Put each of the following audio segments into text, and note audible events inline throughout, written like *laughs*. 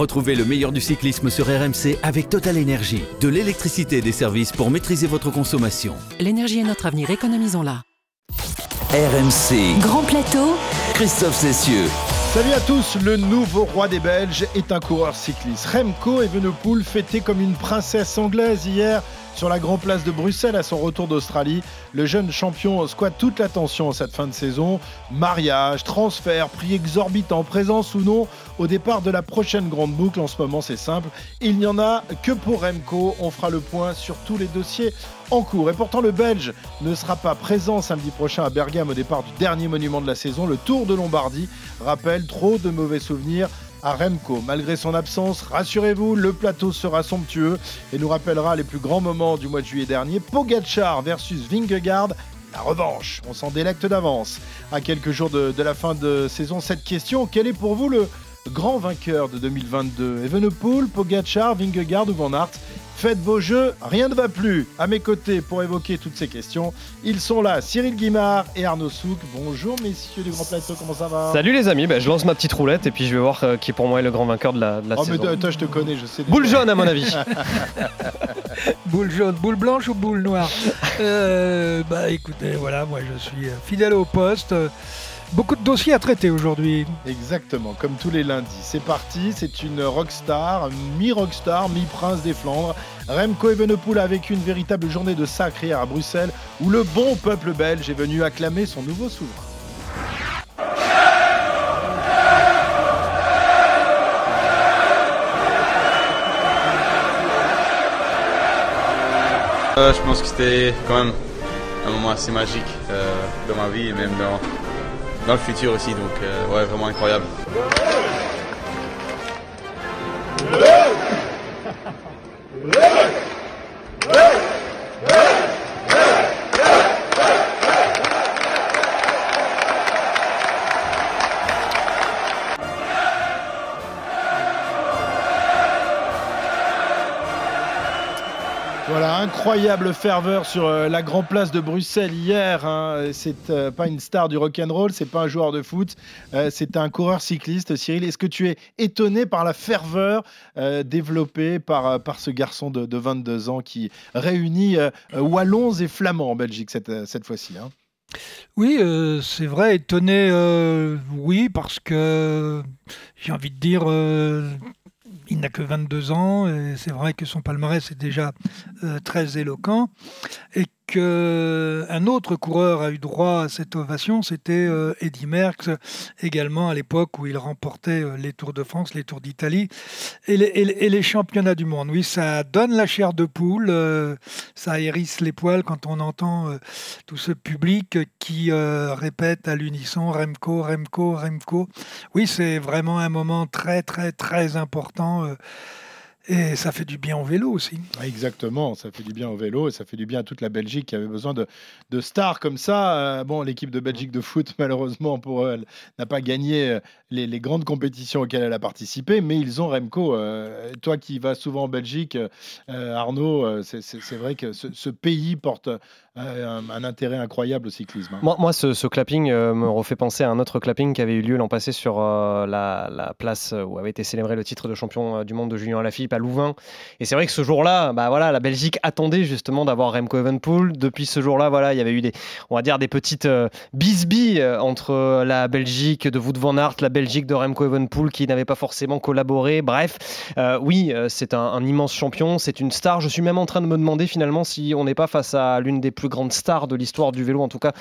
Retrouvez le meilleur du cyclisme sur RMC avec Total Énergie. De l'électricité et des services pour maîtriser votre consommation. L'énergie est notre avenir, économisons-la. RMC. Grand plateau. Christophe Cessieux. Salut à tous, le nouveau roi des Belges est un coureur cycliste. Remco Evenepoel fêté comme une princesse anglaise hier sur la Grand Place de Bruxelles à son retour d'Australie. Le jeune champion squatte toute l'attention cette fin de saison. Mariage, transfert, prix exorbitant, présence ou non au départ de la prochaine grande boucle. En ce moment, c'est simple. Il n'y en a que pour Remco. On fera le point sur tous les dossiers en cours. Et pourtant, le Belge ne sera pas présent samedi prochain à Bergame au départ du dernier monument de la saison, le Tour de Lombardie. Rappelle trop de mauvais souvenirs à Remco. Malgré son absence, rassurez-vous, le plateau sera somptueux et nous rappellera les plus grands moments du mois de juillet dernier. Pogacar versus Vingegaard. La revanche, on s'en délecte d'avance. À quelques jours de, de la fin de saison, cette question, quel est pour vous le grand vainqueur de 2022 Evenepoel, Pogacar, Vingegaard ou Van Aert? Faites vos jeux, rien ne va plus. À mes côtés pour évoquer toutes ces questions, ils sont là, Cyril Guimard et Arnaud Souk. Bonjour messieurs du Grand Plateau, comment ça va? Salut les amis, bah, je lance ma petite roulette et puis je vais voir euh, qui pour moi est le grand vainqueur de la, de la Oh saison. mais toi je te connais, je sais. Boule jaune à mon avis. *laughs* Boule jaune, boule blanche ou boule noire? Euh, Bah écoutez, voilà, moi je suis euh, fidèle au poste. Beaucoup de dossiers à traiter aujourd'hui. Exactement, comme tous les lundis. C'est parti, c'est une rockstar, mi-rockstar, mi-prince des Flandres. Remco Evenepoel avec une véritable journée de sacre hier à Bruxelles, où le bon peuple belge est venu acclamer son nouveau souverain. Euh, je pense que c'était quand même un moment assez magique euh, dans ma vie et même dans, dans le futur aussi. Donc, euh, ouais, vraiment incroyable. Incroyable ferveur sur euh, la Grand Place de Bruxelles hier. hein. C'est euh, pas une star du rock'n'roll, c'est pas un joueur de foot, euh, c'est un coureur cycliste. Cyril, est-ce que tu es étonné par la ferveur développée par, par ce garçon de, de 22 ans qui réunit Wallons et Flamands en Belgique cette, cette fois-ci hein? Oui, c'est vrai, étonné, oui, parce que j'ai envie de dire, il n'a que 22 ans, et c'est vrai que son palmarès est déjà euh, très éloquent, qu'un autre coureur a eu droit à cette ovation, c'était euh, Eddy Merckx, également à l'époque où il remportait euh, les Tours de France, les Tours d'Italie, et les, et les- championnats du monde. Oui, ça donne la chair de poule, euh, ça hérisse les poils quand on entend tout ce public qui répète à l'unisson Remco, Remco, Remco. Oui, c'est vraiment un moment très, très, très important. Et ça fait du bien au vélo aussi. Exactement, ça fait du bien au vélo et ça fait du bien à toute la Belgique qui avait besoin de, stars comme ça. Euh, bon, l'équipe de Belgique de foot, *laughs* malheureusement pour elle n'a pas gagné euh, les, grandes compétitions auxquelles elle a participé, mais ils ont Remco. Euh, toi qui vas souvent en Belgique, euh, Arnaud, euh, c'est- vrai que ce, pays porte un, intérêt incroyable au cyclisme. hein. Moi, ce, clapping me refait penser à un autre clapping qui avait eu lieu l'an passé sur la, la place où avait été célébré le titre de champion du monde de Julien Alaphilippe à Louvain. Et c'est vrai que ce jour-là, bah voilà, la Belgique attendait justement d'avoir Remco Evenepoel. Depuis ce jour-là, voilà, il y avait eu des, on va dire des petites bisbilles entre la Belgique de Wout van Aert, la Belgique de Remco Evenepoel qui n'avaient pas forcément collaboré. Bref, euh, oui, euh, c'est un immense champion, c'est une star. Je suis même en train de me demander finalement si on n'est pas face à l'une des plus grandes stars de l'histoire du vélo, en tout cas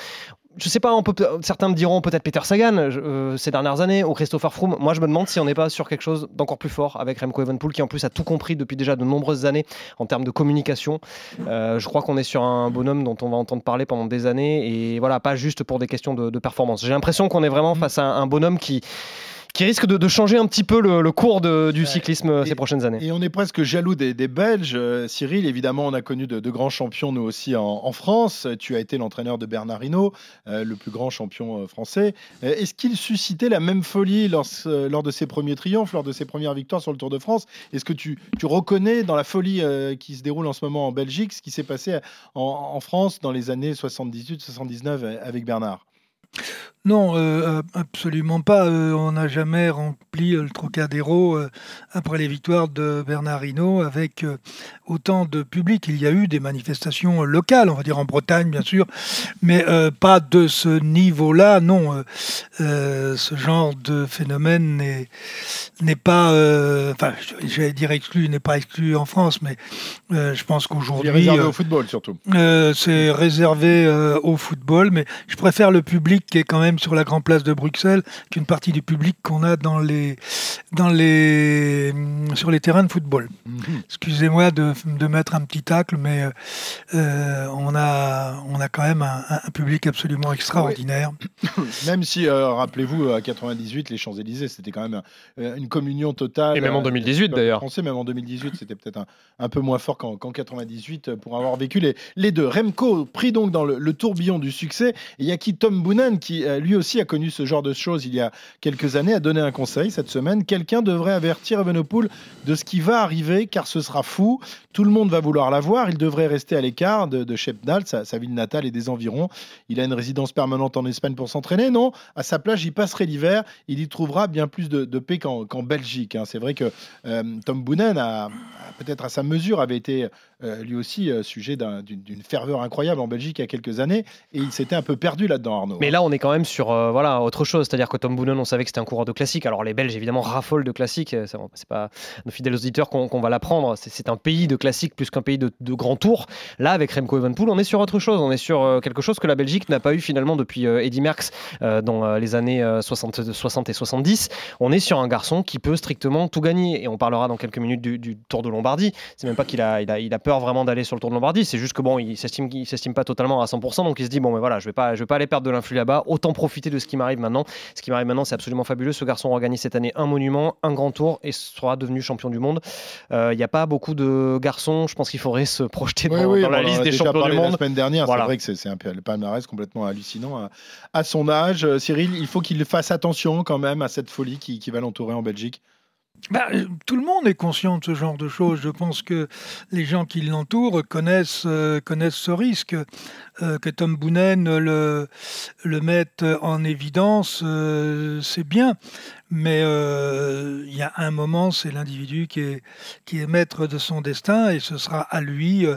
je sais pas, on peut, certains me diront peut-être Peter Sagan je- euh, ces dernières années ou Christopher Froome. Moi, je me demande si on n'est pas sur quelque chose d'encore plus fort avec Remco Evenepoel qui en plus a tout compris depuis déjà de nombreuses années en termes de communication. Euh, je crois qu'on est sur un bonhomme dont on va entendre parler pendant des années et voilà, pas juste pour des questions de, de performance. J'ai l'impression qu'on est vraiment face à un bonhomme qui qui risque de, de changer un petit peu le, le cours de- du cyclisme Et- ces prochaines années. Et on est presque jaloux des, des Belges. Euh, Cyril, évidemment, on a connu de, de grands champions, nous aussi, en, en France. Tu as été l'entraîneur de Bernard Hinault, euh, le plus grand champion euh, français. Est-ce qu'il suscitait la même folie lors, lors de ses premiers triomphes, lors de ses premières victoires sur le Tour de France? Est-ce que tu, tu reconnais dans la folie qui se déroule en ce moment en Belgique ce qui s'est passé en, en France dans les années 78-79 avec Bernard? Non, euh, absolument pas. Euh, on n'a jamais rempli le Trocadéro euh, après les victoires de Bernard Hinault avec autant de public. Il y a eu des manifestations locales, on va dire en Bretagne bien sûr, mais pas de ce niveau-là. Non, ce genre de phénomène n'est pas, enfin, j'allais dire exclu, n'est pas exclu en France, mais je pense qu'aujourd'hui. C'est réservé au football surtout. c'est réservé au football, mais je préfère le public qui est quand même sur la grande place de Bruxelles qu'une partie du public qu'on a dans les, dans les, sur les terrains de football. Mhm. Excusez-moi de, de, mettre un petit tacle, mais euh, on, a, on a quand même un, public absolument extraordinaire. *coughs* Même si, euh, rappelez-vous, à 98, les Champs-Élysées, c'était quand même une communion totale. Et même en 2018 d'ailleurs. Français, même en 2018, c'était peut-être un, un, peu moins fort qu'en 98 pour avoir vécu les, les deux. Remco pris donc dans le, tourbillon du succès. il y a qui Tom Boonen qui euh, lui aussi a connu ce genre de choses il y a quelques années, a donné un conseil cette semaine. Quelqu'un devrait avertir Evenepoel de ce qui va arriver, car ce sera fou. Tout le monde va vouloir l'avoir. Il devrait rester à l'écart de, de Shepdal, sa, ville natale et des environs. Il a une résidence permanente en Espagne pour s'entraîner, non À sa plage, il passerait l'hiver. Il y trouvera bien plus de, paix qu'en Belgique. Hein. C'est vrai que euh, Tom Boonen a, peut-être à sa mesure, avait été lui aussi euh, sujet d'une ferveur incroyable en Belgique il y a quelques années, et il s'était un peu perdu là-dedans, Arnaud. Mais là, on est quand même sur euh, voilà autre chose, c'est-à-dire que Tom Boonen, on savait que c'était un coureur de classique. Alors les Belges, évidemment, raffolent de classiques. C'est pas nos fidèles auditeurs qu'on va l'apprendre. C'est un pays de classique plus qu'un pays de, de grand tour. Là, avec Remco Evenepoel, on est sur autre chose. On est sur quelque chose que la Belgique n'a pas eu finalement depuis Eddy Merckx dans les années 60, 60 et 70. On est sur un garçon qui peut strictement tout gagner, et on parlera dans quelques minutes du, Tour de Lombardie. C'est même pas qu'il a, vraiment d'aller sur le Tour de Lombardie. C'est juste que bon, il s'estime qu'il s'estime pas totalement à 100%, donc il se dit bon, mais voilà, je vais pas, je vais pas aller perdre de l'influx là-bas. Autant profiter de ce qui m'arrive maintenant. Ce qui m'arrive maintenant, c'est absolument fabuleux. Ce garçon a gagné cette année un monument, un grand tour et sera devenu champion du monde. Euh, il n'y a pas beaucoup de garçons. Je pense qu'il faudrait se projeter dans, la liste des champions du monde. La semaine dernière, c'est vrai que c'est un palmarès complètement hallucinant à, son âge. Euh, Cyril, il faut qu'il fasse attention quand même à cette folie qui va l'entourer en Belgique. Bah, tout le monde est conscient de ce genre de choses. Je pense que les gens qui l'entourent connaissent, euh, connaissent ce risque. Euh, que Tom Boonen le, mette en évidence, euh, c'est bien. Mais il y a un moment, c'est l'individu qui est, maître de son destin et ce sera à lui,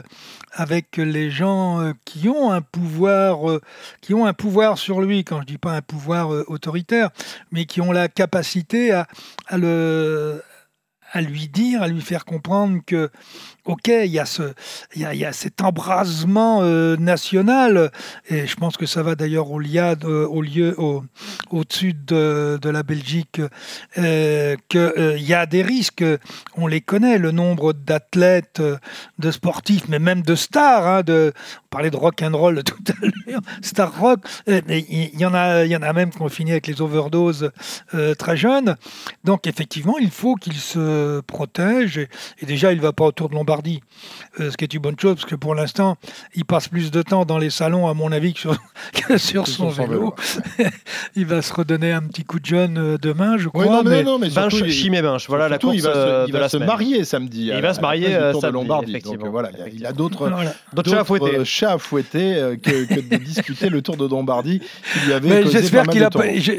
avec les gens qui ont un pouvoir, qui ont un pouvoir sur lui. Quand je dis pas un pouvoir autoritaire, mais qui ont la capacité à lui dire, à lui faire comprendre que ok, il y a, ce, il y a, cet embrasement euh, national, et je pense que ça va d'ailleurs au, euh, au lieu au, au-dessus de, de, la Belgique, euh, qu'il euh, y a des risques, on les connaît, le nombre d'athlètes, de sportifs, mais même de stars, hein, on parlait de rock and roll *laughs* tout à l'heure, star rock, il y, en a, y en a même qui ont fini avec les overdoses très jeunes, donc effectivement, il faut qu'il se protège, et, et déjà, il ne va pas autour de Lombardie euh, ce qui est une bonne chose, parce que pour l'instant, il passe plus de temps dans les salons, à mon avis, que sur, *laughs* son, vélo. *laughs* il va se redonner un petit coup de jeune euh, demain, je crois. non, mais, non, mais Binche, il, voilà la course il va se, euh, il va se marier samedi. il va se marier samedi, Lombardie. Donc, voilà, il a *laughs* d'autres chats à fouetter, que, de discuter le Tour de Lombardie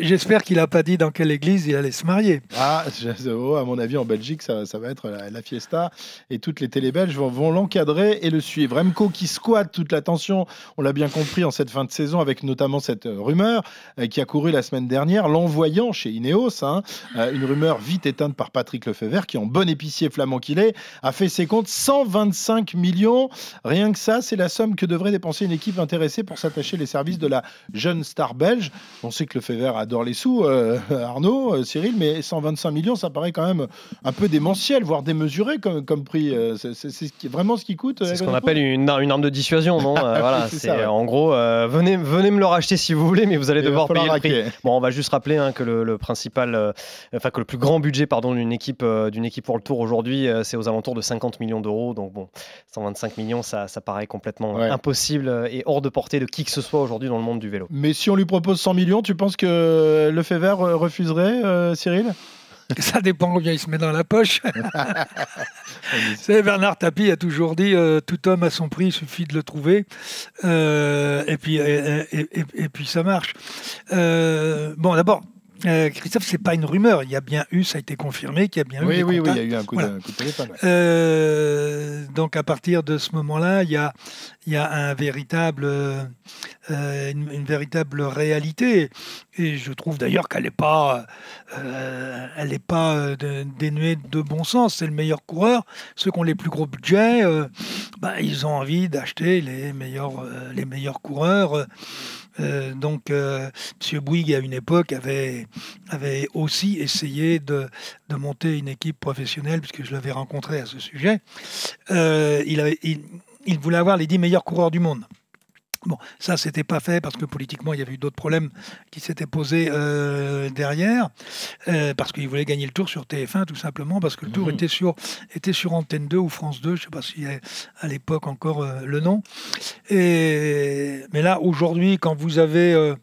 J'espère qu'il n'a pas dit dans quelle église il allait se marier. Ah, oh, à mon avis, en Belgique, ça, ça va être la, la fiesta et toutes les télé les Belges vont, l'encadrer et le suivre. Remco qui squatte toute l'attention, on l'a bien compris en cette fin de saison, avec notamment cette euh, rumeur euh, qui a couru la semaine dernière, l'envoyant chez Ineos, hein, euh, une rumeur vite éteinte par Patrick Lefebvre, qui en bon épicier flamand qu'il est, a fait ses comptes 125 millions. Rien que ça, c'est la somme que devrait dépenser une équipe intéressée pour s'attacher les services de la jeune star belge. On sait que Lefebvre adore les sous, *laughs* Arnaud, Cyril, mais 125 millions, ça paraît quand même un peu démentiel, voire démesuré comme, comme prix c'est vraiment ce qui coûte. C'est ce qu'on appelle une, une, arme de dissuasion, non euh, *laughs* Voilà, c'est en gros, euh, venez, venez me le racheter si vous voulez, mais vous allez devoir payer le prix. Bon, on va juste rappeler hein, que le, principal, euh, enfin que le plus grand budget, pardon, d'une équipe, d'une équipe pour le Tour aujourd'hui, c'est aux alentours de 50 millions d'euros. Donc bon, 125 millions, ça, ça paraît complètement impossible et hors de portée de qui que ce soit aujourd'hui dans le monde du vélo. Mais si on lui propose 100 millions, tu penses que Lefebvre refuserait, Cyril? *laughs* Ça dépend combien il se met dans la poche. *laughs* C'est Bernard Tapie a toujours dit euh, tout homme a son prix, il suffit de le trouver. Euh, et, puis, et, et, puis ça marche. Euh, bon, d'abord, euh, Christophe, c'est pas une rumeur. Il y a bien eu, ça a été confirmé qu'il y a bien eu. Des oui, oui, il y a eu un coup, de, téléphone. Euh, donc à partir de ce moment-là, il y a, il y a un véritable, euh, une, véritable réalité. Et je trouve d'ailleurs qu'elle n'est pas, elle est pas dénuée de bon sens. C'est le meilleur coureur. Ceux qui ont les plus gros budgets, bah, ils ont envie d'acheter les meilleurs, les meilleurs coureurs. Euh, donc, euh, M. Bouygues, à une époque, avait, aussi essayé de, monter une équipe professionnelle, puisque je l'avais rencontré à ce sujet. Euh, il, il voulait avoir les 10 meilleurs coureurs du monde. Bon, ça, c'était pas fait parce que politiquement, il y avait eu d'autres problèmes qui s'étaient posés euh, derrière, euh, parce qu'il voulait gagner le tour sur TF1, tout simplement, parce que le tour mmh. était, sur, était sur Antenne 2 ou France 2, je ne sais pas s'il y a à l'époque encore euh, le nom. Et, mais là, aujourd'hui, quand vous avez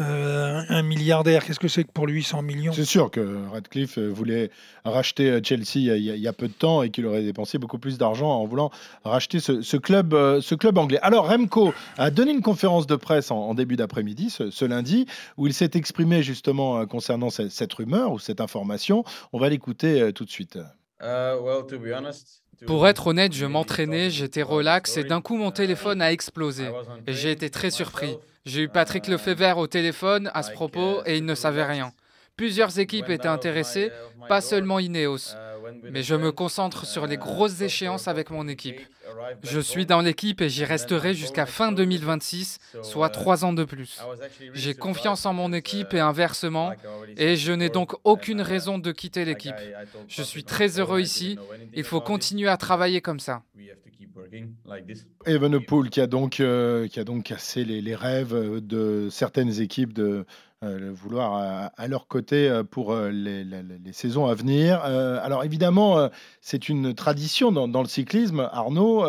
euh, un milliardaire, qu'est-ce que c'est que pour lui 100 millions? C'est sûr que Radcliffe euh, voulait racheter euh, Chelsea il y, a, peu de temps et qu'il aurait dépensé beaucoup plus d'argent en voulant racheter ce, club, ce club anglais. Alors Remco a donné une conférence de presse en, début d'après-midi, ce, lundi, où il s'est exprimé justement concernant cette, rumeur ou cette information. On va l'écouter tout de suite. pour être honnête, je m'entraînais, j'étais relax et d'un coup mon téléphone a explosé. Et j'ai été très surpris. J'ai eu Patrick Lefebvre au téléphone à ce propos et il ne savait rien. Plusieurs équipes étaient intéressées, pas seulement Ineos. Mais je me concentre sur les grosses échéances avec mon équipe. Je suis dans l'équipe et j'y resterai jusqu'à fin 2026, soit trois ans de plus. J'ai confiance en mon équipe et inversement, et je n'ai donc aucune raison de quitter l'équipe. Je suis très heureux ici, il faut continuer à travailler comme ça. Evenepoel qui a donc, euh, qui a donc cassé les, les, rêves de certaines équipes de euh, vouloir à, leur côté euh, pour les, les, saisons à venir. alors évidemment, c'est une tradition dans, dans, le cyclisme. Arnaud,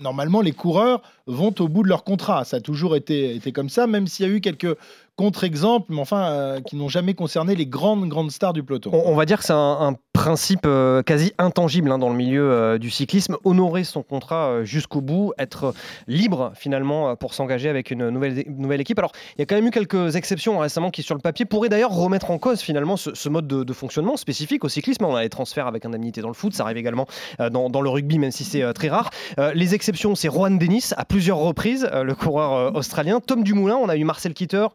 normalement, les coureurs vont au bout de leur contrat. Ça a toujours été, été comme ça, même s'il y a eu quelques contre-exemples, mais enfin, qui n'ont jamais concerné les grandes, grandes stars du peloton. On, va dire que c'est un, principe euh, quasi intangible hein, dans le milieu euh, du cyclisme. Honorer son contrat euh, jusqu'au bout, être libre finalement pour s'engager avec une nouvelle, nouvelle équipe. Alors, il y a quand même eu quelques exceptions récemment qui, sur le papier, pourraient d'ailleurs remettre en cause finalement ce, mode de, fonctionnement spécifique au cyclisme. On a les transferts avec indemnité dans le foot, ça arrive également dans, dans le rugby, même si c'est très rare. les exceptions, c'est Juan Dennis à plusieurs reprises, le coureur australien. Tom Dumoulin, on a eu Marcel Kittel,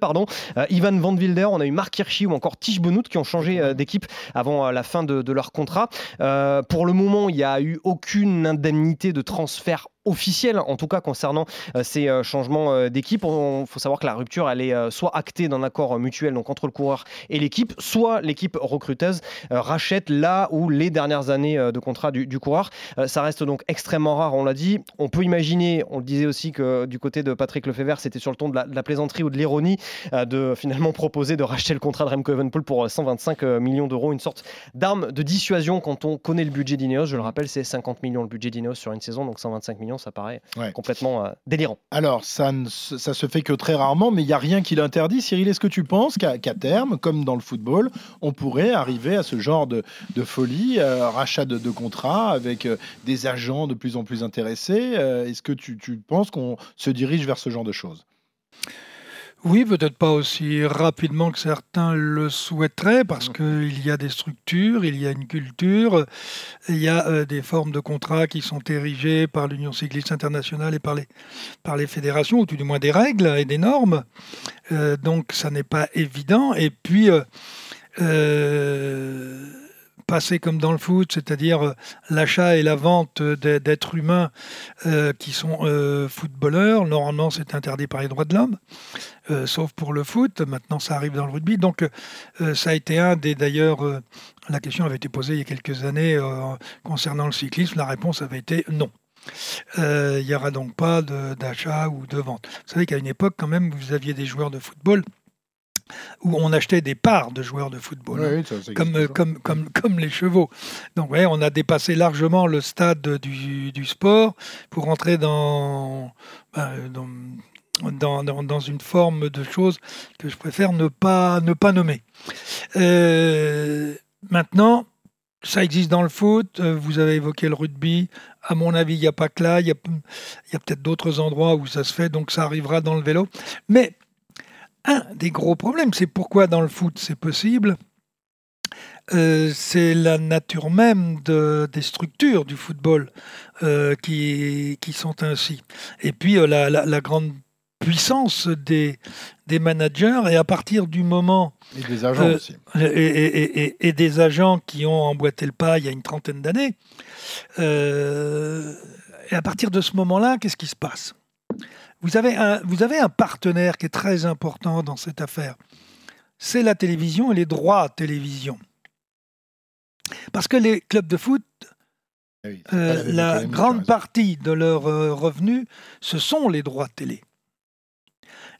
Pardon, Ivan Van Wilder, on a eu Marc Hirschi ou encore Tige Benoît qui ont changé d'équipe avant la la fin de, leur contrat. Euh, pour le moment, il n'y a eu aucune indemnité de transfert officiel, en tout cas concernant euh, ces euh, changements euh, d'équipe. Il faut savoir que la rupture, elle est soit actée d'un accord mutuel donc entre le coureur et l'équipe, soit l'équipe recruteuse rachète là où les dernières années de contrat du, coureur. ça reste donc extrêmement rare, on l'a dit. On peut imaginer, on le disait aussi que du côté de Patrick Lefebvre, c'était sur le ton de la, plaisanterie ou de l'ironie de finalement *laughs* proposer de racheter le contrat de Remco Evenepoel pour 125 millions d'euros, une sorte d'arme de dissuasion quand on connaît le budget d'Ineos. Je le rappelle, c'est 50 millions le budget d'Ineos sur une saison, donc 125 millions ça paraît complètement euh, délirant. Alors, ça ne ça se fait que très rarement, mais il n'y a rien qui l'interdit. Cyril, est-ce que tu penses qu'à terme, comme dans le football, on pourrait arriver à ce genre de, de folie, euh, rachat de, de, contrats avec euh, des agents de plus en plus intéressés? Est-ce que tu, tu penses qu'on se dirige vers ce genre de choses? Oui, peut-être pas aussi rapidement que certains le souhaiteraient, parce qu'il y a des structures, il y a une culture, il y a euh, des formes de contrats qui sont érigées par l'Union cycliste internationale et par les, par les fédérations, ou tout du moins des règles et des normes. Euh, donc ça n'est pas évident. Et puis, euh, passer comme dans le foot, c'est-à-dire euh, l'achat et la vente d'êtres humains euh, qui sont euh, footballeurs. Normalement, c'est interdit par les droits de l'homme, sauf pour le foot. Maintenant, ça arrive dans le rugby. Donc, ça a été un des, d'ailleurs, la question avait été posée il y a quelques années concernant le cyclisme. La réponse avait été non. Il n'y aura donc pas d'achat ou de vente. Vous savez qu'à une époque, quand même, vous aviez des joueurs de football où on achetait des parts de joueurs de football, comme, comme, comme, comme, les chevaux. Donc ouais, on a dépassé largement le stade du, du sport pour entrer dans, ben, dans dans, dans, une forme de choses que je préfère ne pas, ne pas nommer. Euh, maintenant, ça existe dans le foot, euh, vous avez évoqué le rugby, à mon avis, il n'y a pas que là, il y a, y a peut-être d'autres endroits où ça se fait, donc ça arrivera dans le vélo. Mais un des gros problèmes, c'est pourquoi dans le foot c'est possible, euh, c'est la nature même de, des structures du football euh, qui, qui, sont ainsi. Et puis euh, la, la, grande puissance des, des managers, et à partir du moment... Et des agents aussi. Et, et, et, des agents qui ont emboîté le pas il y a une trentaine d'années. et à partir de ce moment-là, qu'est-ce qui se passe? Vous avez, un, vous avez un partenaire qui est très important dans cette affaire. C'est la télévision et les droits télévision. Parce que les clubs de foot, ah euh, la grande partie de leurs euh, revenus, ce sont les droits télé.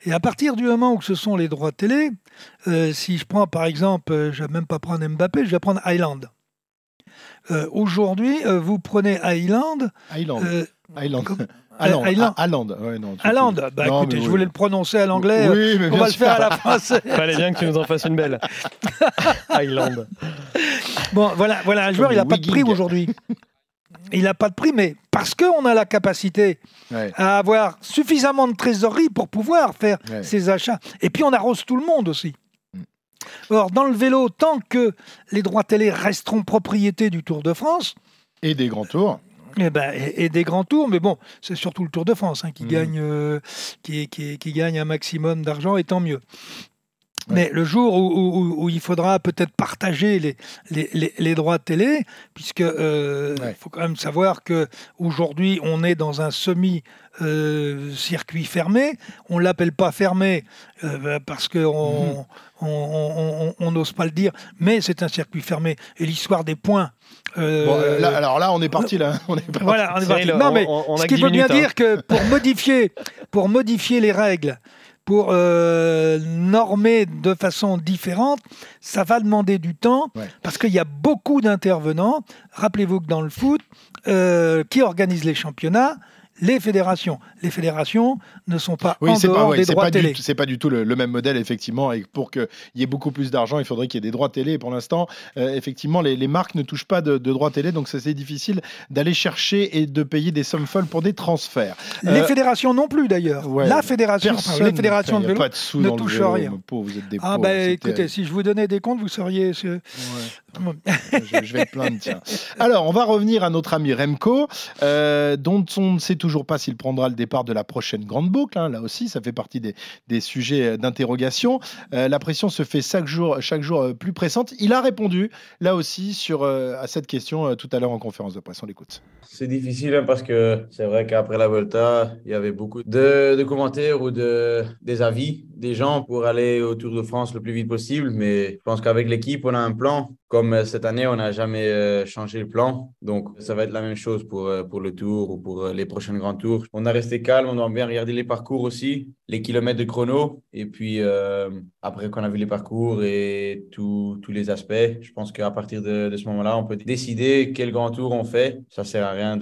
Et à partir du moment où ce sont les droits télé, euh, si je prends par exemple, je ne vais même pas prendre Mbappé, je vais prendre Highland. Aujourd'hui, vous prenez Highland. Highland. Highland. Highland. Bah, écoutez, je voulais le prononcer à l'anglais. Oui, mais on va le faire à la française. *laughs* Fallait bien que tu nous en fasses une belle. *laughs* Highland. Bon, voilà, voilà un joueur, il n'a pas de prix aujourd'hui. Il n'a pas de prix, mais parce qu'on a la capacité à avoir suffisamment de trésorerie pour pouvoir faire ses achats. Et puis on arrose tout le monde aussi. Mm. Or, dans le vélo, tant que les droits télé resteront propriété du Tour de France. Et des grands tours. Et, eh ben, et, des grands tours, mais bon, c'est surtout le Tour de France hein, qui, mm. gagne, euh, qui, qui, qui, gagne un maximum d'argent, et tant mieux. Mais le jour où, il faudra peut-être partager les, les, les, droits de télé, puisque euh, il faut quand même savoir que aujourd'hui on est dans un semi euh, circuit fermé. On l'appelle pas fermé euh, parce que on mhm. n'ose pas le dire, mais c'est un circuit fermé. Et l'histoire des points. Alors là, on est parti là. *laughs* On est Voilà, on est parti. non, mais ce qui veut bien hein. dire que pour modifier, pour modifier les règles pour euh, normer de façon différente, ça va demander du temps parce qu'il y a beaucoup d'intervenants. Rappelez-vous que dans le foot, euh, qui organise les championnats? Les fédérations. Les fédérations ne sont pas en dehors des droits télé. C'est pas du tout le, même modèle, effectivement. Et pour qu'il y ait beaucoup plus d'argent, il faudrait qu'il y ait des droits télé. Et pour l'instant, euh, effectivement, les, marques ne touchent pas de, droits télé. Donc, c'est difficile d'aller chercher et de payer des sommes folles pour des transferts. Les euh, fédérations non plus, d'ailleurs. la fédération, les fédérations de vélo ne touchent rien. vous êtes des ah, ben écoutez, si je vous donnais des comptes, vous seriez. Je, vais plaindre, tiens. Alors, on va revenir à notre ami Remco, euh, dont on ne sait toujours pas s'il prendra le départ de la prochaine grande boucle. Hein. Là aussi, ça fait partie des, des sujets d'interrogation. Euh, la pression se fait chaque jour, chaque jour euh, plus pressante. Il a répondu, là aussi, sur, euh, à cette question tout à l'heure en conférence de presse. On l'écoute. C'est difficile hein, parce que c'est vrai qu'après la Volta, il y avait beaucoup de, de, commentaires ou de, des avis des gens pour aller au Tour de France le plus vite possible. Mais je pense qu'avec l'équipe, on a un plan. Comme cette année, on n'a jamais changé le plan. Donc, ça va être la même chose pour, pour le Tour ou pour les prochaines grands tours. On a resté calme, on a bien regardé les parcours aussi, les kilomètres de chrono. Et puis, euh, après qu'on a vu les parcours et tous les aspects, je pense qu'à partir de, ce moment-là, on peut décider quel grand tour on fait. Ça sert à rien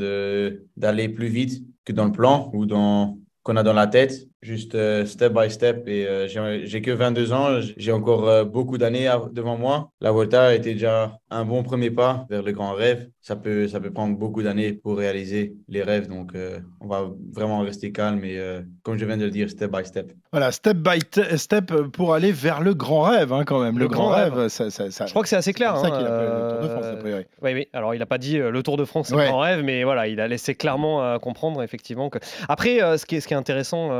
d'aller plus vite que dans le plan ou dans qu'on a dans la tête juste euh, step by step. Et euh, j'ai que 22 ans, j'ai encore euh, beaucoup d'années devant moi. La Volta a été déjà un bon premier pas vers le grand rêve. Ça peut, ça peut prendre beaucoup d'années pour réaliser les rêves. Donc, on va vraiment rester calme et, comme je viens de le dire, step by step. Voilà, step by step pour aller vers le grand rêve, hein, quand même. Le, grand, rêve, ça, ça, Je crois que c'est assez clair. C'est ça qu'il appelle le Tour de France, a priori. Oui, oui. Alors, il n'a pas dit le Tour de France, c'est le grand rêve, mais voilà, il a laissé clairement comprendre, effectivement. Que... Après, ce, qui est, ce qui est intéressant,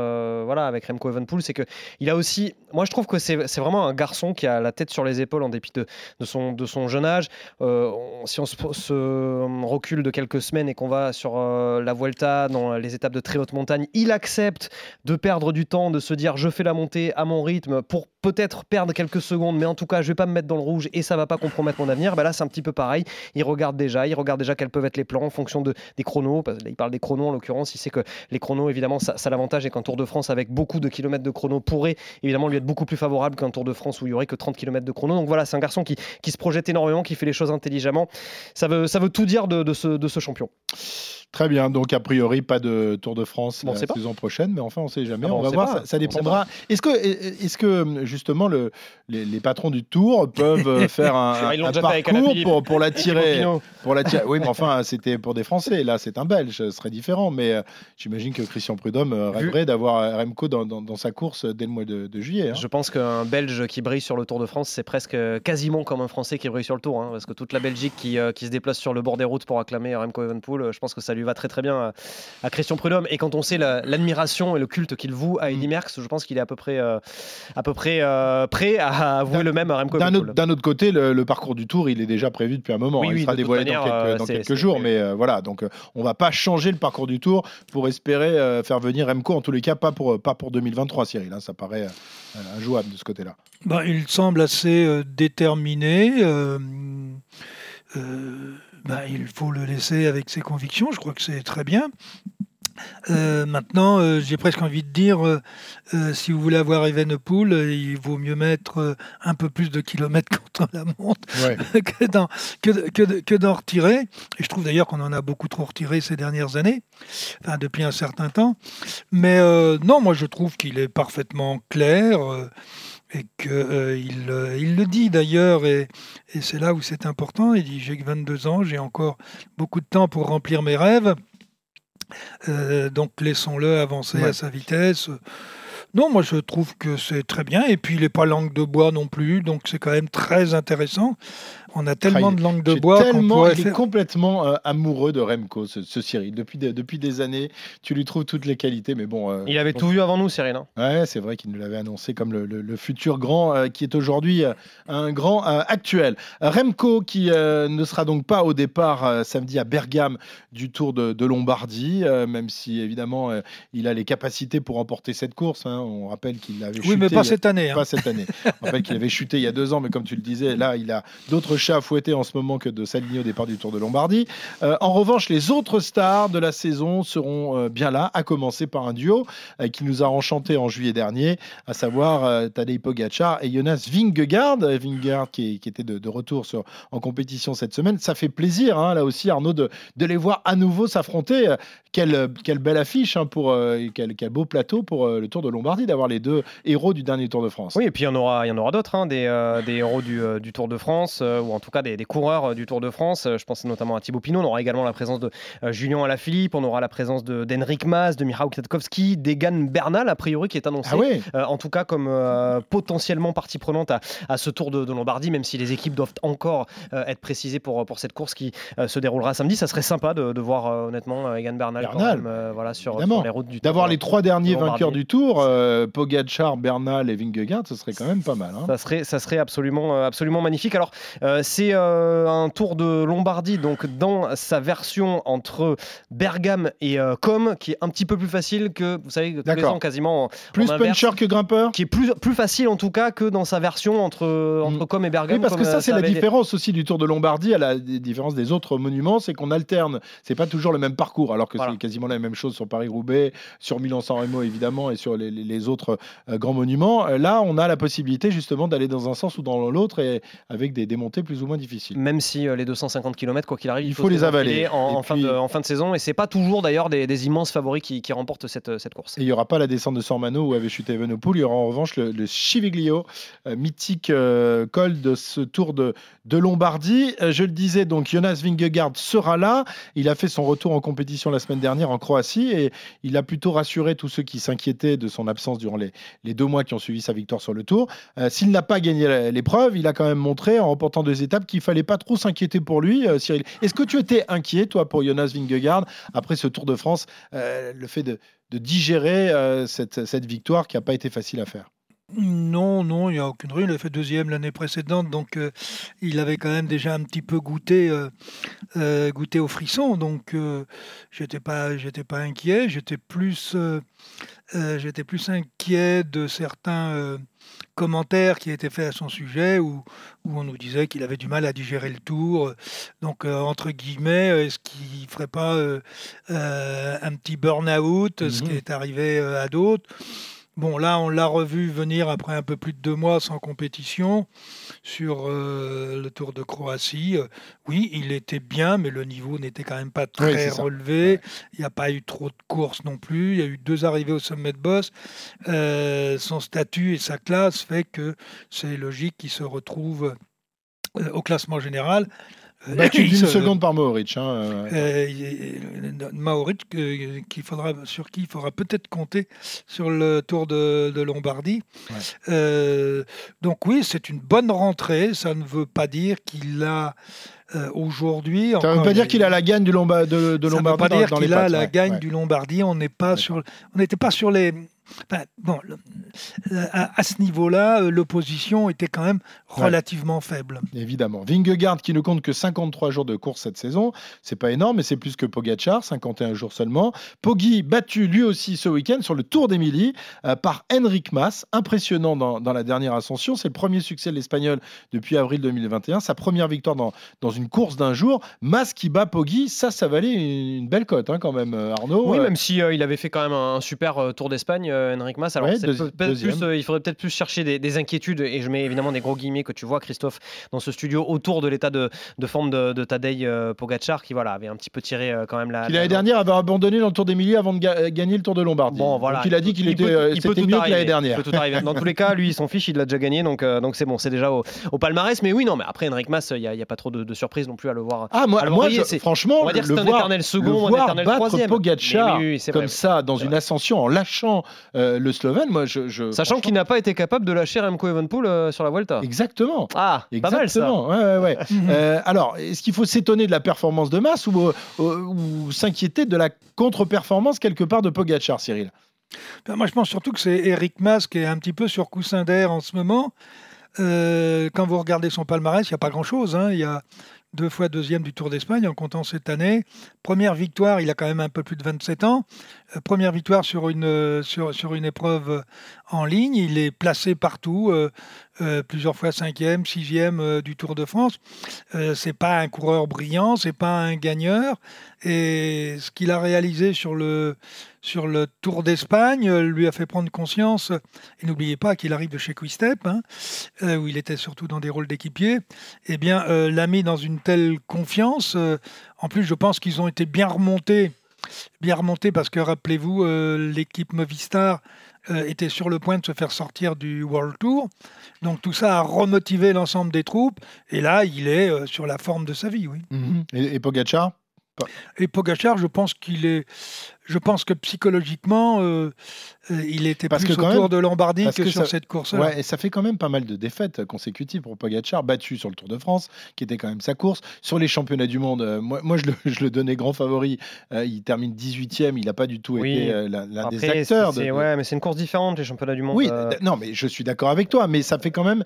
voilà, avec Remco Evenpool, c'est que il a aussi, moi je trouve que c'est vraiment un garçon qui a la tête sur les épaules en dépit de, de, son, de son jeune âge. Euh, si on se, recule de quelques semaines et qu'on va sur euh, la Vuelta, dans les étapes de très haute montagne, il accepte de perdre du temps, de se dire je fais la montée à mon rythme pour peut-être perdre quelques secondes, mais en tout cas je vais pas me mettre dans le rouge et ça va pas compromettre mon avenir. Bah là c'est un petit peu pareil. Il regarde déjà, il regarde déjà quels peuvent être les plans en fonction de, des chronos. il parle des chronos en l'occurrence. Il sait que les chronos évidemment ça, ça l'avantage et qu'un Tour de France avec beaucoup de kilomètres de chrono pourrait évidemment lui être beaucoup plus favorable qu'un Tour de France où il y aurait que 30 km de chrono. Donc voilà, c'est un garçon qui, se projette énormément, qui fait les choses intelligemment. Ça veut, tout dire de ce champion. Très bien, donc a priori pas de Tour de France Bon, on la saison prochaine, mais enfin on sait jamais. Ah bon, on on va voir, ça, dépendra. Est-ce que, est-ce que justement le, les, les patrons du Tour peuvent euh, faire un, *laughs* un parcours pour, pour l'attirer pour l'attirer? Oui, mais enfin c'était pour des Français. Là, c'est un Belge, ce serait différent. Mais euh, j'imagine que Christian Prudhomme euh, rêverait d'avoir Remco dans, dans- dans sa course dès le mois de, de juillet. hein. Je pense qu'un Belge qui brille sur le Tour de France, c'est presque quasiment comme un Français qui brille sur le Tour. hein, parce que toute la Belgique qui, euh, qui se déplace sur le bord des routes pour acclamer Remco Evenepoel, euh, je pense que ça lui va très très bien à, à Christian Prudhomme. Et quand on sait la- l'admiration et le culte qu'il voue à Eddy Merckx, je pense qu'il est à peu près, euh, à peu près euh, prêt à avouer D'un- le même à Remco D'un autre, côté, le, le parcours du Tour, il est déjà prévu depuis un moment. Oui, il oui, sera dévoilé dans manière, quelques, euh, dans quelques c'est jours, mais euh, voilà. Donc, euh, on va pas changer le parcours du Tour pour espérer euh, faire venir Remco. En tous les cas, pas pour pas pour 2023, Cyril. hein, ça paraît euh, injouable de ce côté-là. Ben, il semble assez euh, déterminé. euh, euh, ben, il faut le laisser avec ses convictions. Je crois que c'est très bien. Euh, maintenant, euh, j'ai presque envie de dire, euh, si vous voulez avoir Evenepoel, il vaut mieux mettre un peu plus de kilomètres *laughs* contre la montre Ouais. *laughs* que d'en que, que que retirer. Et je trouve d'ailleurs qu'on en a beaucoup trop retiré ces dernières années, enfin depuis un certain temps. Mais non, moi je trouve qu'il est parfaitement clair. Euh, et qu'il il, euh, il le dit d'ailleurs, et, et c'est là où c'est important. Il dit J'ai que 22 ans, j'ai encore beaucoup de temps pour remplir mes rêves. Euh, donc laissons-le avancer Ouais. à sa vitesse. Non, moi je trouve que c'est très bien. Et puis il n'est pas langue de bois non plus, donc c'est quand même très intéressant. On a tellement de langue de bois qu'on tellement, il est faire. complètement euh, amoureux de Remco, ce, ce Cyril. Depuis, des- depuis des années, tu lui trouves toutes les qualités, mais bon. euh, Il avait tout vu avant nous, Cyril. hein. Ouais, c'est vrai qu'il nous l'avait annoncé comme le, le- le futur grand euh, qui est aujourd'hui euh, un grand euh, actuel. Remco qui euh, ne sera donc pas au départ euh, samedi à Bergame du Tour de, de Lombardie, euh, même si évidemment euh, il a les capacités pour remporter cette course. hein. On rappelle qu'il avait chuté. Oui, mais il y pas a- cette année. hein. pas cette année. On rappelle qu'il avait chuté il y a deux ans, mais comme tu le disais, là, il a d'autres chats à fouetter en ce moment que de s'aligner au départ du Tour de Lombardie. Euh, en revanche, les autres stars de la saison seront euh, bien là, à commencer par un duo euh, qui nous a enchanté en juillet dernier, à savoir Tadej Pogacar et Jonas Vingegaard. Vingegaard qui, était de, retour en compétition cette semaine. Ça fait plaisir, hein, là aussi, Arnaud, de, les voir à nouveau s'affronter. Quelle, belle affiche, hein, pour, quel, beau plateau pour le Tour de Lombardie, d'avoir les deux héros du dernier Tour de France. Oui, et puis il y en aura, aura d'autres, hein, des, héros du, Tour de France, ou en tout cas des, des coureurs euh, du Tour de France. Euh, je pense notamment à Thibaut Pinot. On aura également la présence de euh, Julien Alaphilippe, on aura la présence d'Henrik Mas, de Michał Kwiatkowski, d'Egan Bernal, a priori, qui est annoncé. Ah Euh, en tout cas, comme euh, potentiellement partie prenante à, à ce Tour de, de Lombardie, même si les équipes doivent encore euh, être précisées pour, pour cette course qui se déroulera samedi. Ça serait sympa de, de voir honnêtement Egan Bernal, quand Bernal. même, voilà, sur, les routes du D'avoir Tour, les trois derniers vainqueurs du Tour, Pogacar, Bernal et Vingegaard, ce serait quand même pas mal. hein. Ça serait, ça serait absolument, absolument magnifique. Alors, euh, c'est euh, un tour de Lombardie, donc dans sa version entre Bergame et euh, Com, qui est un petit peu plus facile que, vous savez, tous les D'accord. ans quasiment. en- Plus inverse, puncher que grimpeur? Qui est plus, plus facile en tout cas que dans sa version entre, entre Com et Bergame. Mm. Oui, parce que ça, euh, c'est la avait différence aussi du Tour de Lombardie à la différence des autres monuments, c'est qu'on alterne. C'est pas toujours le même parcours, alors que Voilà. c'est quasiment la même chose sur Paris-Roubaix, sur Milan-San Remo évidemment, et sur les, les- les autres grands monuments. Là, on a la possibilité justement d'aller dans un sens ou dans l'autre, et avec des démontées plus ou moins difficiles. Même si euh, les 250 km, quoi qu'il arrive, Il faut les avaler. En, en fin puis- de, en fin de saison. Et c'est pas toujours d'ailleurs des, des immenses favoris qui, qui remportent cette, cette course. Et il n'y aura pas la descente de Sormano où avait chuté Evenepoel. Il y aura en revanche le, le Chiviglio, euh, mythique euh, col de ce Tour de, de Lombardie. Euh, je le disais, donc Jonas Vingegaard sera là. Il a fait son retour en compétition la semaine dernière en Croatie et il a plutôt rassuré tous ceux qui s'inquiétaient de son absence durant les, les deux mois qui ont suivi sa victoire sur le Tour. S'il n'a pas gagné l'épreuve, il a quand même montré en remportant deux étapes qu'il fallait pas trop s'inquiéter pour lui. Euh, Cyril, est-ce que tu étais inquiet, toi, pour Jonas Vingegaard après ce Tour de France, euh, le fait de digérer euh, cette, cette victoire qui n'a pas été facile à faire? Non, non, il n'y a aucune raison. Il a fait deuxième l'année précédente, donc il avait quand même déjà un petit peu goûté, goûté au frisson. Donc j'étais pas, j'étais pas inquiet. J'étais plus, j'étais plus inquiet de certains euh, commentaires qui étaient faits à son sujet, où, où on nous disait qu'il avait du mal à digérer le tour. Donc euh, entre guillemets, euh, est-ce qu'il ferait pas euh, euh, un petit burn-out, ce qui Mhm. est arrivé euh, à d'autres? Bon, là, on l'a revu venir après un peu plus de deux mois sans compétition sur euh, le Tour de Croatie. Euh, oui, il était bien, mais le niveau n'était quand même pas très relevé. Il n'y a pas eu trop de courses non plus. Il y a eu deux arrivées au sommet de boss. son statut et sa classe fait que c'est logique qu'il se retrouve au classement général. Euh, Battu *laughs* d'une seconde par Maoric. Hein, euh. Euh, Maoric, qui faudra, sur qui il faudra peut-être compter sur le Tour de, Lombardie. donc oui, c'est une bonne rentrée. Ça ne veut pas dire qu'il a aujourd'hui. Ça ne veut pas dire qu'il a la gagne du Lomba, de, de Lombardie. Ça ne veut pas dire qu'il a la gagne du Lombardie. On n'est pas sur, on n'était pas sur les bon, à, ce niveau-là, euh, l'opposition était quand même relativement faible. Évidemment. Vingegaard qui ne compte que 53 jours de course cette saison, c'est pas énorme, mais c'est plus que Pogachar, 51 jours seulement. Poggi battu lui aussi ce week-end sur le Tour d'Émilie euh, par Henrik Mas, impressionnant dans, dans la dernière ascension. C'est le premier succès de l'Espagnol depuis avril 2021, sa première victoire dans, dans une course d'un jour. Mas qui bat Poggi, ça, ça valait une, belle cote hein, quand même, euh, Arnaud. Oui, même si il avait fait quand même un, super Tour d'Espagne euh, Henrik Mas. Alors, plus, euh, il faudrait peut-être plus chercher des, inquiétudes, et je mets évidemment des gros guillemets que tu vois, Christophe, dans ce studio autour de l'état de, forme de, de Tadej euh, Pogacar, qui voilà, avait un petit peu tiré quand même la. l'année dernière avait abandonné dans le Tour des milliers avant de gagner le Tour de Lombardie. Bon, voilà. Donc, il a dit qu'il était c'était mieux que l'année dernière. Dans tous les cas, lui, son fiche, il l'a déjà gagné, donc donc c'est bon, c'est déjà au, palmarès. Mais oui, non, mais après Henrik Mas, il n'y a, pas trop de, surprise non plus à le voir. Ah, moi, moi franchement, on va dire c'est un éternel second, un éternel troisième. Pogacar comme ça dans une ascension en lâchant le slovène. Moi, je, Sachant qu'il n'a pas été capable de lâcher Remco Evenpool euh, sur la Vuelta. Exactement. Ah, pas mal ça. Ouais, ouais, *laughs* euh, alors, est-ce qu'il faut s'étonner de la performance de Masse ou, euh, ou s'inquiéter de la contre-performance quelque part de Pogacar, Cyril? Ben, Moi, je pense surtout que c'est Eric Mas qui est un petit peu sur coussin d'air en ce moment. quand vous regardez son palmarès, il n'y a pas grand-chose. Hein. Il y a deux fois deuxième du Tour d'Espagne en comptant cette année. Première victoire, il a quand même un peu plus de 27 ans. Euh, première victoire sur une, euh, sur, une épreuve en ligne. Il est placé partout, euh, plusieurs fois cinquième, sixième du Tour de France. c'est pas un coureur brillant, c'est pas un gagneur. Et ce qu'il a réalisé sur le, sur le Tour d'Espagne lui a fait prendre conscience. Et n'oubliez pas qu'il arrive de chez Quick-Step, hein, où il était surtout dans des rôles d'équipier. Eh bien, l'a mis dans une telle confiance. en plus, je pense qu'ils ont été bien remontés bien remonté parce que rappelez-vous, euh, l'équipe Movistar euh, était sur le point de se faire sortir du World Tour. Donc tout ça a remotivé l'ensemble des troupes. Et là, il est euh, sur la forme de sa vie, oui. Mhm. Et, et Pogacar? Et Pogachar, je pense qu'il est, je pense que psychologiquement, euh, euh, il était parce plus que autour de Lombardie que, sur cette course-là. Ouais, et ça fait quand même pas mal de défaites consécutives pour Pogacar, battu sur le Tour de France, qui était quand même sa course. Sur les championnats du monde, euh, moi, moi je, le, je, le, donnais grand favori. il termine 18e, il n'a pas du tout été l'un des acteurs. De, Ouais, mais c'est une course différente, les championnats du monde. Oui, non, mais je suis d'accord avec toi, mais ça fait quand même.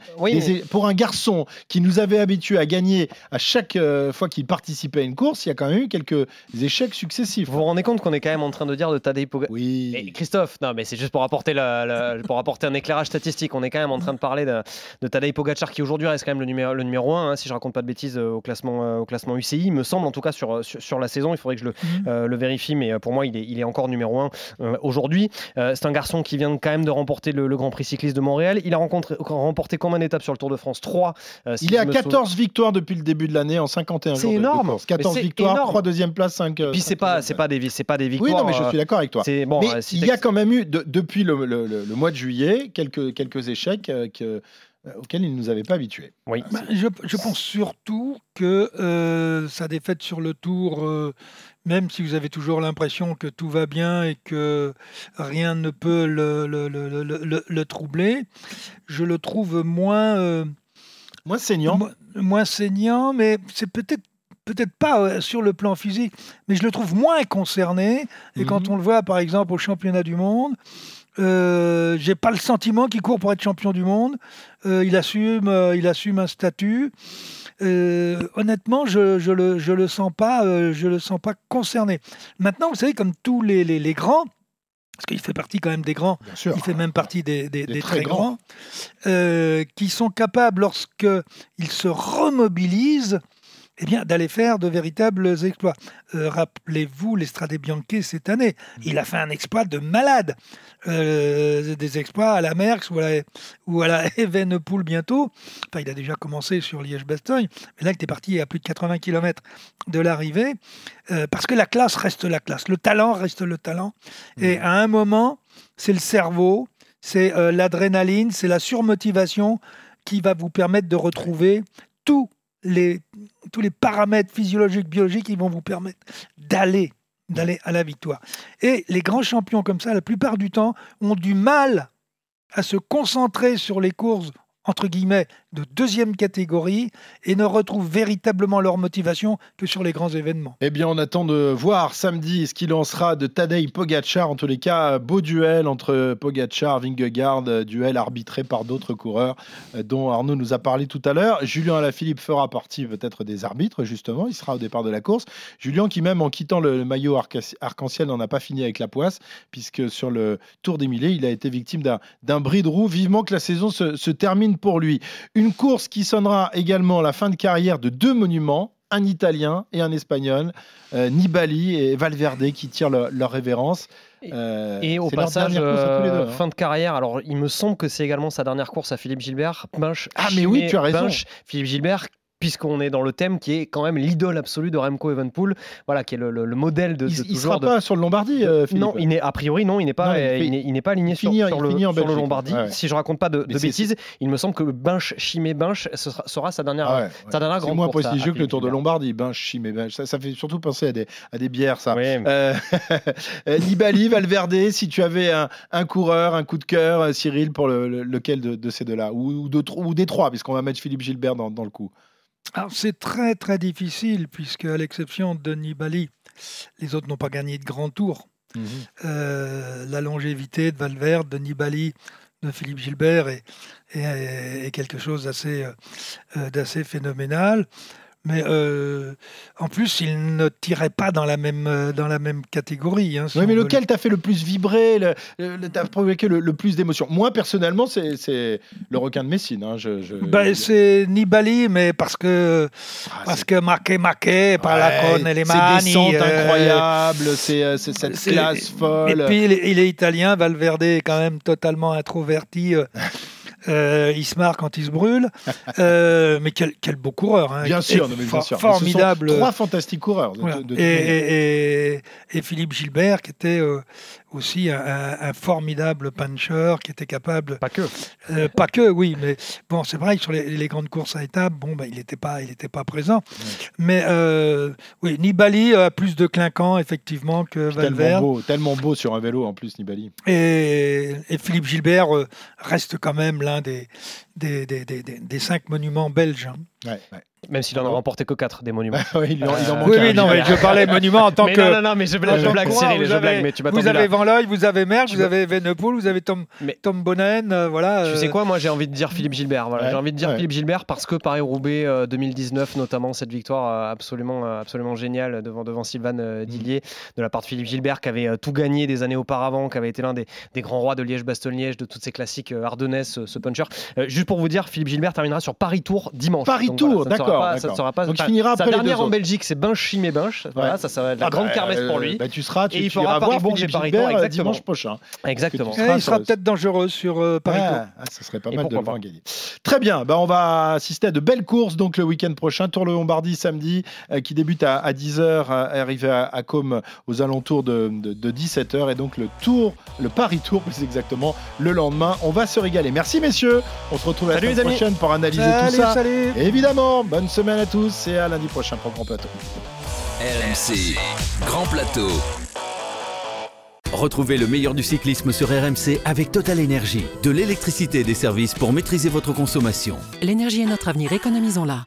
Pour un garçon qui nous avait habitués à gagner à chaque fois qu'il participait à une course, il y a quand même eu quelques échecs successifs. Vous vous rendez compte qu'on est quand même en train de dire de Tadej Pogacar. Oui. Christophe, non, mais c'est juste pour apporter, *laughs* pour apporter un éclairage statistique. On est quand même en train de parler de, de Tadej Pogacar qui aujourd'hui reste quand même le numéro, le numéro 1, hein, si je raconte pas de bêtises, euh, au classement, euh, au classement UCI. Il me semble en tout cas sur, sur, la saison. Il faudrait que je le, mhm. euh, le vérifie, mais pour moi, il est, il est encore numéro 1 aujourd'hui. c'est un garçon qui vient quand même de remporter le, Grand Prix cycliste de Montréal. Il a rencontré, remporté combien d'étapes sur le Tour de France 3. il est à 14 victoires depuis le début de l'année en 51 jours. C'est énorme. 14 victoires, 3 deuxième place, 5. Puis c'est pas, c'est pas des, c'est pas des victoires. Oui, non, mais je suis d'accord avec toi. Bon, mais il y a quand même eu, depuis le, mois de juillet, quelques, quelques échecs euh, que, euh, auxquels il ne nous avait pas habitués. Oui. Bah, je, pense surtout que euh, sa défaite sur le tour, même si vous avez toujours l'impression que tout va bien et que rien ne peut le, le troubler, je le trouve moins... moins saignant. moins saignant, mais c'est peut-être peut-être pas euh, sur le plan physique, mais je le trouve moins concerné. Et quand mhm. on le voit, par exemple, au championnat du monde, euh, j'ai pas le sentiment qu'il court pour être champion du monde. Euh, il, assume, euh, il assume un statut. honnêtement, je, je, le, je le sens pas, je le sens pas concerné. Maintenant, vous savez, comme tous les, les, grands, parce qu'il fait partie quand même des grands, il fait même partie des, des, très, grands, qui sont capables, lorsqu'ils se remobilisent, eh bien, d'aller faire de véritables exploits. Euh, rappelez-vous l'Estrade Bianchi cette année. Il a fait un exploit de malade. Euh, des exploits à la Merckx ou à la, ou à la *laughs* Evenepoel bientôt. Enfin, il a déjà commencé sur Liège-Bastogne, mais là, il était parti à plus de 80 km de l'arrivée. Euh, parce que la classe reste la classe. Le talent reste le talent. Et à un moment, c'est le cerveau, c'est l'adrénaline, c'est la surmotivation qui va vous permettre de retrouver tous les, tous les paramètres physiologiques, biologiques qui vont vous permettre d'aller d'aller à la victoire. Et les grands champions comme ça, la plupart du temps, ont du mal à se concentrer sur les courses entre guillemets, de deuxième catégorie et ne retrouvent véritablement leur motivation que sur les grands événements. Eh bien, on attend de voir samedi ce qu'il en sera de Tadej Pogacar. En tous les cas, beau duel entre Pogacar, Vingegaard, duel arbitré par d'autres coureurs euh, dont Arnaud nous a parlé tout à l'heure. Julien Alaphilippe fera partie peut-être des arbitres, justement. Il sera au départ de la course. Julien qui, même en quittant le maillot arc-en-ciel, n'en a pas fini avec la poisse, puisque sur le Tour des Millets, il a été victime d'un bris de roue. Vivement que la saison se termine pour lui. Une course qui sonnera également la fin de carrière de deux monuments, un Italien et un Espagnol, euh, Nibali et Valverde qui tirent leur, révérence. Euh, et au passage, euh, hein. fin de carrière, alors il me semble que c'est également sa dernière course à Philippe Gilbert. ah mais oui, tu as raison. Philippe Gilbert puisqu'on est dans le thème qui est quand même l'idole absolue de Remco Evenpool, voilà, qui est le, modèle de, de il sera pas sur le Lombardie. Euh, non, il n'est a priori non, il n'est pas, il, n'est pas aligné sur, le, Lombardie. Si je raconte pas de, bêtises, il me semble que Binche, Chimé, Binche sera sa dernière, ah sa dernière grande C'est moins prestigieux que le Tour de Lombardie, Binche, Chimé, Binche. Ça, fait surtout penser à des, à des bières, ça. Euh, Nibali, *laughs* Valverde, si tu avais un, coureur, un coup de cœur, euh, Cyril, pour lequel de, ces deux-là, ou, ou, des trois, puisqu'on va mettre Philippe Gilbert dans, dans le coup. Alors c'est très très difficile puisque à l'exception de Nibali, les autres n'ont pas gagné de grand tour. Mhm. Euh, la longévité de Valverde, de Nibali, de Philippe Gilbert est, quelque chose d'assez euh, phénoménal mais euh, en plus, il ne tirait pas dans la même, euh, dans la même catégorie. Hein, oui, mais lequel t'a fait le plus vibrer, t'a provoqué le, plus d'émotions? Moi, personnellement, c'est le requin de Messine. Hein, je, ben, c'est Nibali, mais parce que, ah, parce que Maquet Maquet, par la conne et. C'est euh, incroyable, c'est cette classe folle. Et puis, il est, il est, italien, Valverde est quand même totalement introverti. *laughs* Euh, il se marre quand il se brûle. *laughs* Euh, mais quel, quel, beau coureur. Hein. Bien sûr, bien sûr. Formidable. trois fantastiques coureurs. et, et, Philippe Gilbert, qui était euh, aussi un, formidable puncher, qui était capable. Pas que. pas que, oui. Mais bon, c'est vrai que sur les, grandes courses à étapes, bon, bah, il n'était pas, il pas présent. Mais oui, Nibali a plus de clinquant, effectivement, que Valverde. Tellement beau, tellement beau sur un vélo, en plus, Nibali. Et, Philippe Gilbert reste quand même là des, des, des, des, des cinq monuments belges. Hein. Même s'il en a remporté que 4 des monuments. *laughs* oui, il en, oui, oui, non, mais je parlais monuments en tant *laughs* que. Non, non, non, mais je blague, je blague Cyril, je blague, mais tu Vous avez Van Looy, vous avez Merckx, vous avez Venepool, vous avez Tom, mais... Tom Bonnen, euh, voilà. Tu sais euh. quoi, moi j'ai envie de dire Philippe Gilbert. Voilà. j'ai envie de dire Philippe Gilbert parce que Paris-Roubaix 2019, euh, notamment cette victoire absolument, absolument géniale devant, devant Sylvain mm. Dillier, de la part de Philippe Gilbert qui avait tout gagné des années auparavant, qui avait été l'un des, des, grands rois de Liège-Bastogne-Liège, de toutes ces classiques ardennaises, ce puncher. juste pour vous dire, Philippe Gilbert terminera sur Paris-Tour dimanche. Paris-Tour, d'accord. Ça ne sera pas donc il finira après Sa dernière en Belgique, c'est Binch et Binch. Voilà, ça, ça va être la ah grande bah, pour lui. Bah, tu seras, tu, et il fera Paris voir chez Paris Tour dimanche prochain. Exactement. il sera peut-être dangereux sur euh, Paris Tour. Ah, ça serait pas mal de le voir gagner. Très bien, bah, on va assister à de belles courses donc le week-end prochain. Tour le Lombardie samedi euh, qui débute à, 10h, arrivé à, à Com aux alentours de, 17h et donc le Tour, le Paris Tour plus exactement le lendemain. On va se régaler. Merci messieurs. On se retrouve la semaine prochaine pour analyser tout ça. évidemment, bonne semaine à tous et à lundi prochain pour Grand Plateau. RMC, Grand Plateau. Retrouvez le meilleur du cyclisme sur RMC avec Total Énergie. De l'électricité et des services pour maîtriser votre consommation. L'énergie est notre avenir, économisons-la.